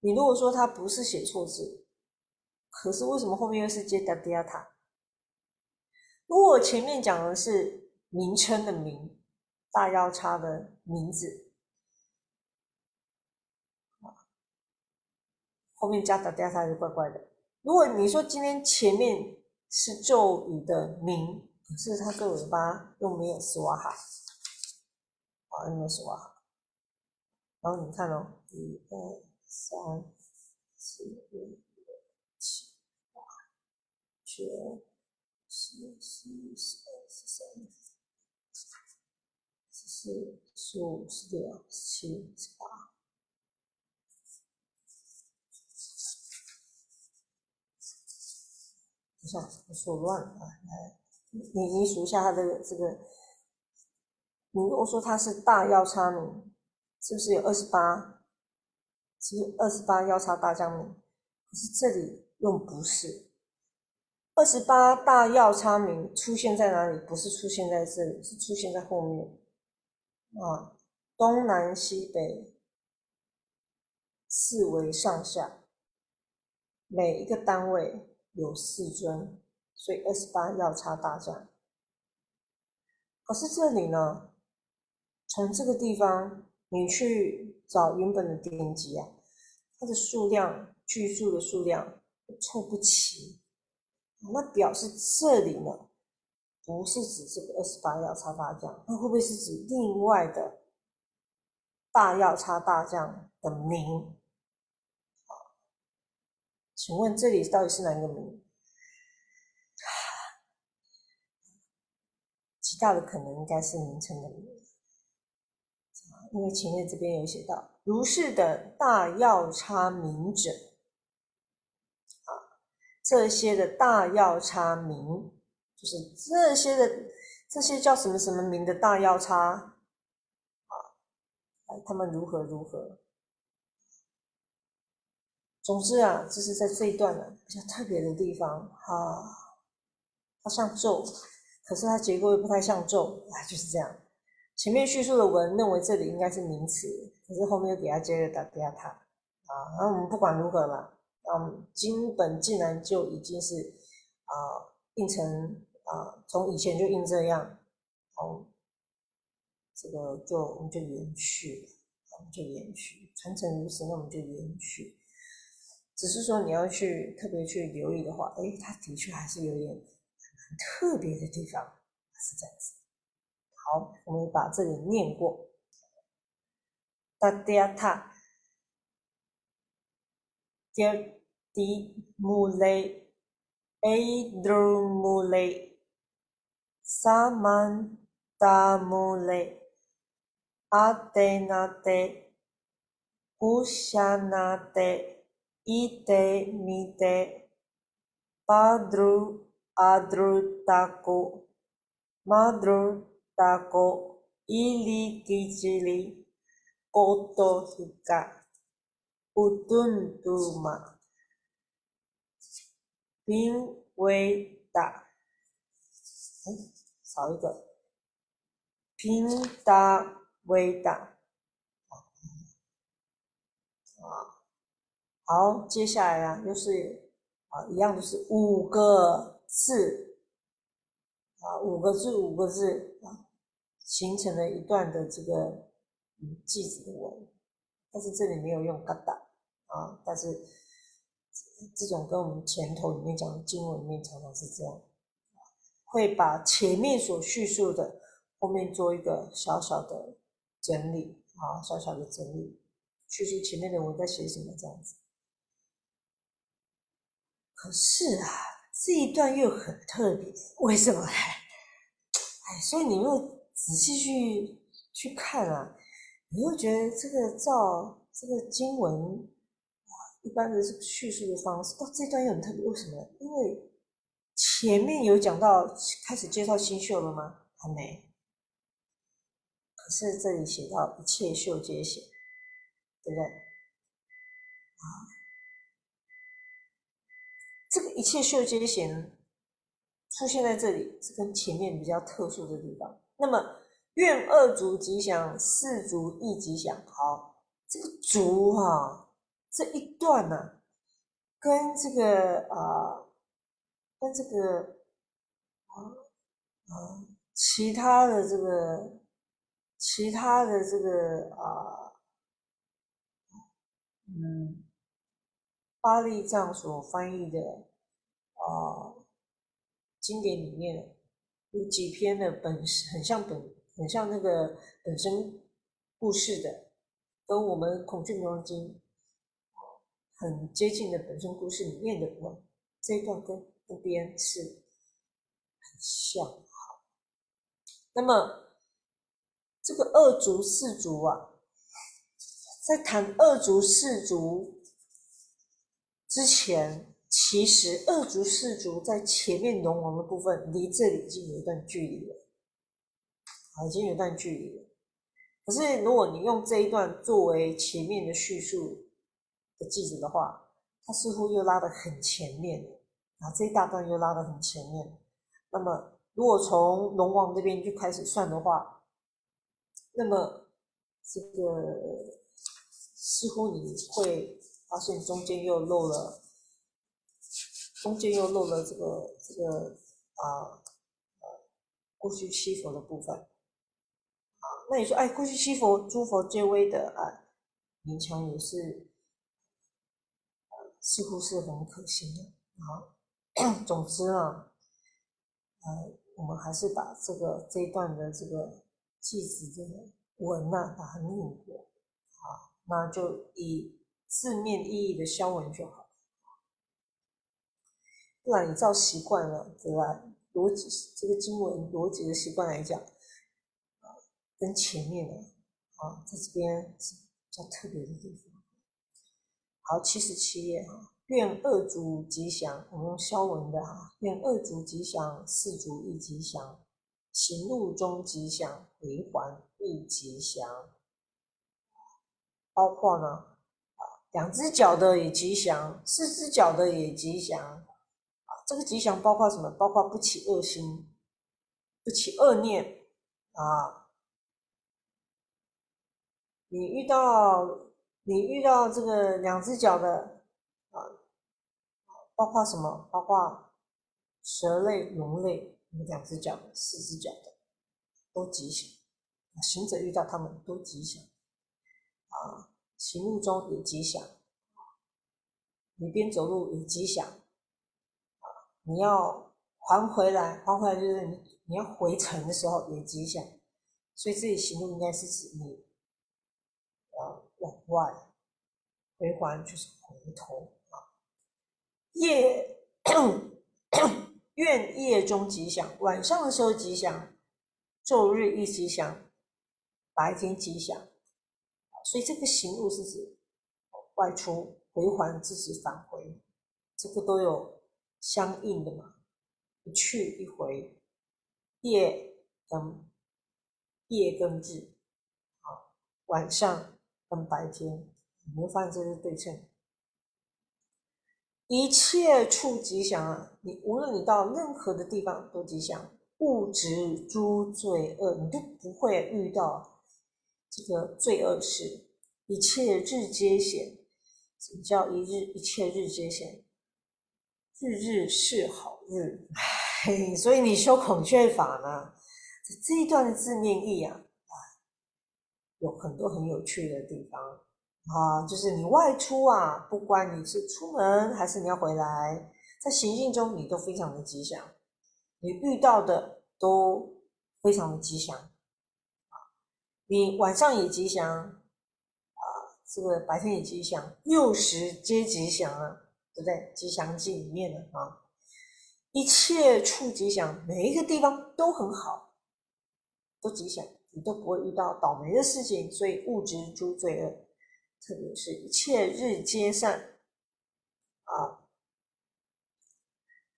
你如果说他不是写错字，可是为什么后面又是接达迪亚塔？如果前面讲的是名称的名。大腰叉的名字，后面加的加它就怪怪的。如果你说今天前面是咒语的名，可是它个尾巴又没有斯瓦哈，啊，又没有斯瓦哈。然后你看哦，一二三四五六七八九十十一十二十三十四十五十六十七十八。我数乱了啊，来，你你数一下它的这个，你如果说它是大药叉名，是不是有二十八？是不是二十八药叉大将名？可是这里用不是，二十八大药叉名出现在哪里？不是出现在这里，是出现在后面啊，东南西北四维上下，每一个单位。有四尊，所以二十八要差大将。可是这里呢，从这个地方你去找原本的典籍啊，它的数量句数的数量凑不齐，那表示这里呢不是指这个二十八要差大将，那会不会是指另外的大要差大将的名？请问这里到底是哪个名？极大的可能应该是名称的名，因为前面这边有写到如是的大药叉名者，啊，这些的大药叉名，就是这些的这些叫什么什么名的大药叉，啊，他们如何如何。总之啊，这是在这一段呢比较特别的地方哈，它像咒，可是它结构又不太像咒啊，就是这样。前面叙述的文认为这里应该是名词，可是后面又给它接了打给它啊。那我们不管如何嘛，嗯，经本竟然就已经是啊印成啊，从以前就印这样，哦，这个就我们就延续，我们就延续，传承如此，那我们就延续。只是说你要去特别去留意的话，哎，它的确还是有点特别的地方，是这样子。好，我们把这里念过。达迪亚塔，迪迪穆雷，埃德穆雷，萨曼达穆雷，阿德纳德，乌夏纳德。 ite mite padru adru tako madru tako ili kicili koto hika utun tuma pin wei da 少一个，平达微达， 好，接下来啊，又是啊，一样的是五个字。啊，五个字，五个字啊，形成了一段的这个嗯句子的文，但是这里没有用嘎达啊，但是这种跟我们前头里面讲的经文里面常常是这样，会把前面所叙述的后面做一个小小的整理啊，小小的整理，叙述前面的文在写什么这样子。可是啊，这一段又很特别，为什么呢？哎，所以你又仔细去去看啊，你又觉得这个照这个经文啊，一般的这个叙述的方式，到这段又很特别，为什么？因为前面有讲到开始介绍新秀了吗？还没。可是这里写到一切秀皆显，对不对？啊。这个一切秀皆显出现在这里，是跟前面比较特殊的地方。那么愿二足吉祥，四足亦吉祥。好，这个足哈这一段呢，跟这个啊，跟这个啊啊其他的这个其他的这个啊，嗯。巴利藏所翻译的啊经典里面，有几篇的本很像本很像那个本身故事的，跟我们孔雀明王经很接近的本身故事里面的部分，这一段跟这边是很像。好，那么这个二族四族啊。在谈二族四族之前，其实二族四族在前面龙王的部分，离这里已经有一段距离了，啊，已经有一段距离了。可是如果你用这一段作为前面的叙述的句子的话，它似乎又拉得很前面，啊，这一大段又拉得很前面。那么如果从龙王这边就开始算的话，那么这个。似乎你会发现中间又漏了，中间又漏了这个这个啊呃过去七佛的部分啊，那你说哎过去七佛诸佛皆微的啊，勉强也是似乎是很可行的啊。总之啊，呃，我们还是把这个这一段的这个句子这个文呐把它念过啊。那就以字面意义的消文就好，不然你照习惯了，对吧？逻辑这个经文逻辑的习惯来讲，啊，跟前面的啊，在这边是比较特别的地方。好，七十七页哈，愿二足吉祥，我们用消文的哈，愿二足吉祥，四足亦吉祥，行路中吉祥，回环亦吉祥。包括呢，两只脚的也吉祥，四只脚的也吉祥，啊，这个吉祥包括什么？包括不起恶心，不起恶念，啊，你遇到你遇到这个两只脚的，啊，包括什么？包括蛇类、龙类，两只脚的、四只脚的都吉祥，行者遇到他们都吉祥。啊，行路中有吉祥，你边走路有吉祥，你要还回来，还回来就是你你要回程的时候也吉祥，所以这里行路应该是指你，呃，往外回环就是回头啊，夜 愿夜中吉祥，晚上的时候吉祥，昼日亦吉祥，白天吉祥。所以这个行路是指外出回还，自己返回，这个都有相应的嘛，一去一回，夜跟夜跟日，啊，晚上跟白天，你会发现这是对称。一切处吉祥啊！你无论你到任何的地方都吉祥，物质诸罪恶，你都不会遇到。这个罪恶是一切日皆显，什么叫一日一切日皆显？日日是好日，嘿，所以你修孔雀法呢，这一段的字面意啊，啊，有很多很有趣的地方啊，就是你外出啊，不管你是出门还是你要回来，在行进中你都非常的吉祥，你遇到的都非常的吉祥。你晚上也吉祥啊，这个白天也吉祥，六时皆吉祥啊，对不对？吉祥记里面的啊，一切处吉祥，每一个地方都很好，都吉祥，你都不会遇到倒霉的事情。所以物质诸罪恶，特别是一切日皆善啊，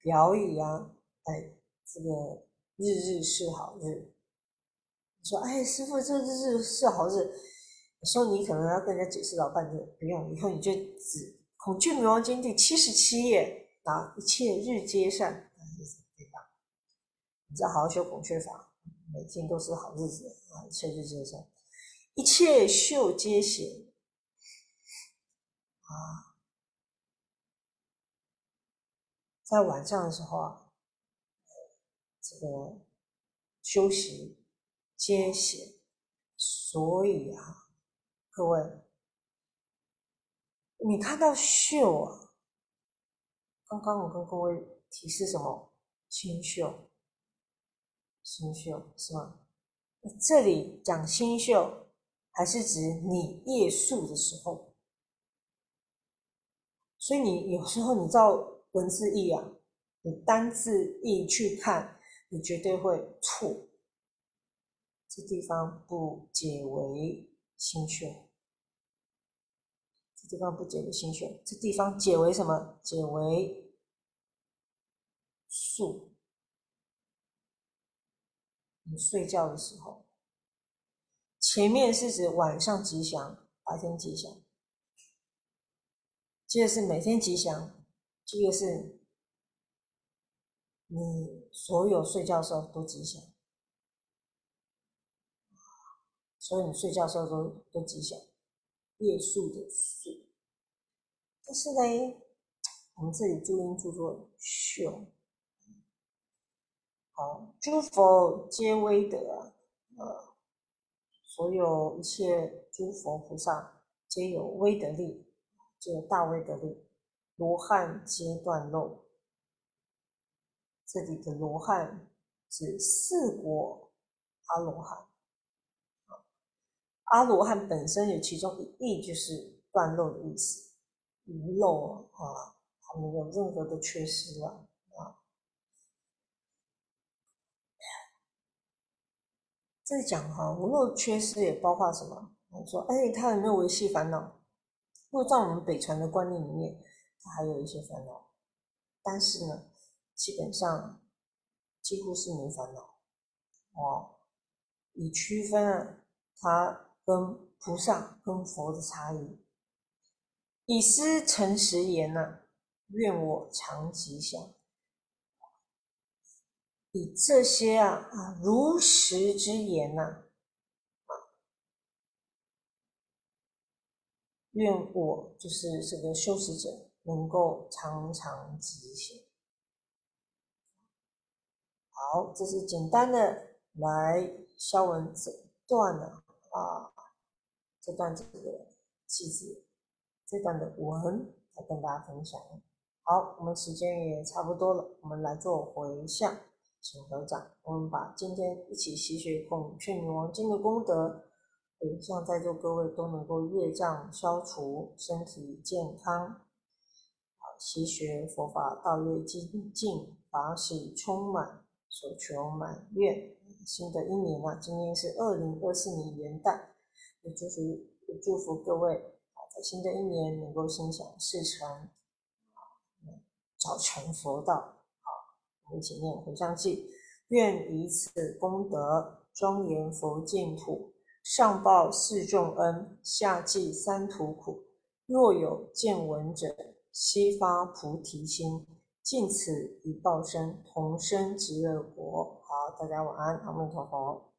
表语啊，哎，这个日日是好日。说，哎，师傅，这日日是好日。说你可能要跟人家解释老半天，不用，以后你就只《孔雀明王经》第七十七页啊，一切日皆善，对吧？你只要好好修孔雀法，每天都是好日子啊，一切日皆善，一切秀皆显啊。在晚上的时候啊，这个休息。皆显，所以啊，各位，你看到秀啊，刚刚我跟各位提示什么？星宿，星宿是吗？这里讲星宿，还是指你夜宿的时候？所以你有时候你照文字译啊，你单字译去看，你绝对会错。这地方不解为星宿。这地方不解为心血，这地方解为什么？解为宿。你睡觉的时候，前面是指晚上吉祥，白天吉祥。接着是每天吉祥，接着是你所有睡觉时候都吉祥，所以你睡觉的时候都都吉祥。夜宿的宿，但是呢，我们这里注音注作秀。好，诸佛皆威德啊，呃，所有一切诸佛菩萨皆有威德力，皆有大威德力。罗汉皆断漏，这里的罗汉指四国阿罗汉。阿罗汉本身有其中一义就是断漏的意思，无漏啊，他没有任何的缺失了啊。这里讲哈，无漏缺失也包括什么？我说，哎，他有没有维系烦恼？如果在我们北传的观念里面，他还有一些烦恼，但是呢，基本上几乎是没烦恼哦，以区分他。跟菩萨、跟佛的差异。以思诚实言呐，愿我常吉祥。以这些啊啊如实之言呐，愿我就是这个修持者能够常常吉祥。好，这是简单的来消文这段的啊。这段这个句子，这段的文来跟大家分享。好，我们时间也差不多了，我们来做回向，请合掌。我们把今天一起习学《孔雀明王经》的功德，回向在座各位都能够业障消除，身体健康。好，习学佛法道业精进，法喜充满，所求满愿。新的一年啊，今天是二零二四年元旦。也祝福，也祝福各位啊，在新的一年能够心想事成，啊，早成佛道。好，我们一起念回向偈：愿以此功德庄严佛净土，上报四重恩，下济三途苦。若有见闻者，悉发菩提心，尽此一报身，同生极乐国。好，大家晚安，阿弥陀佛。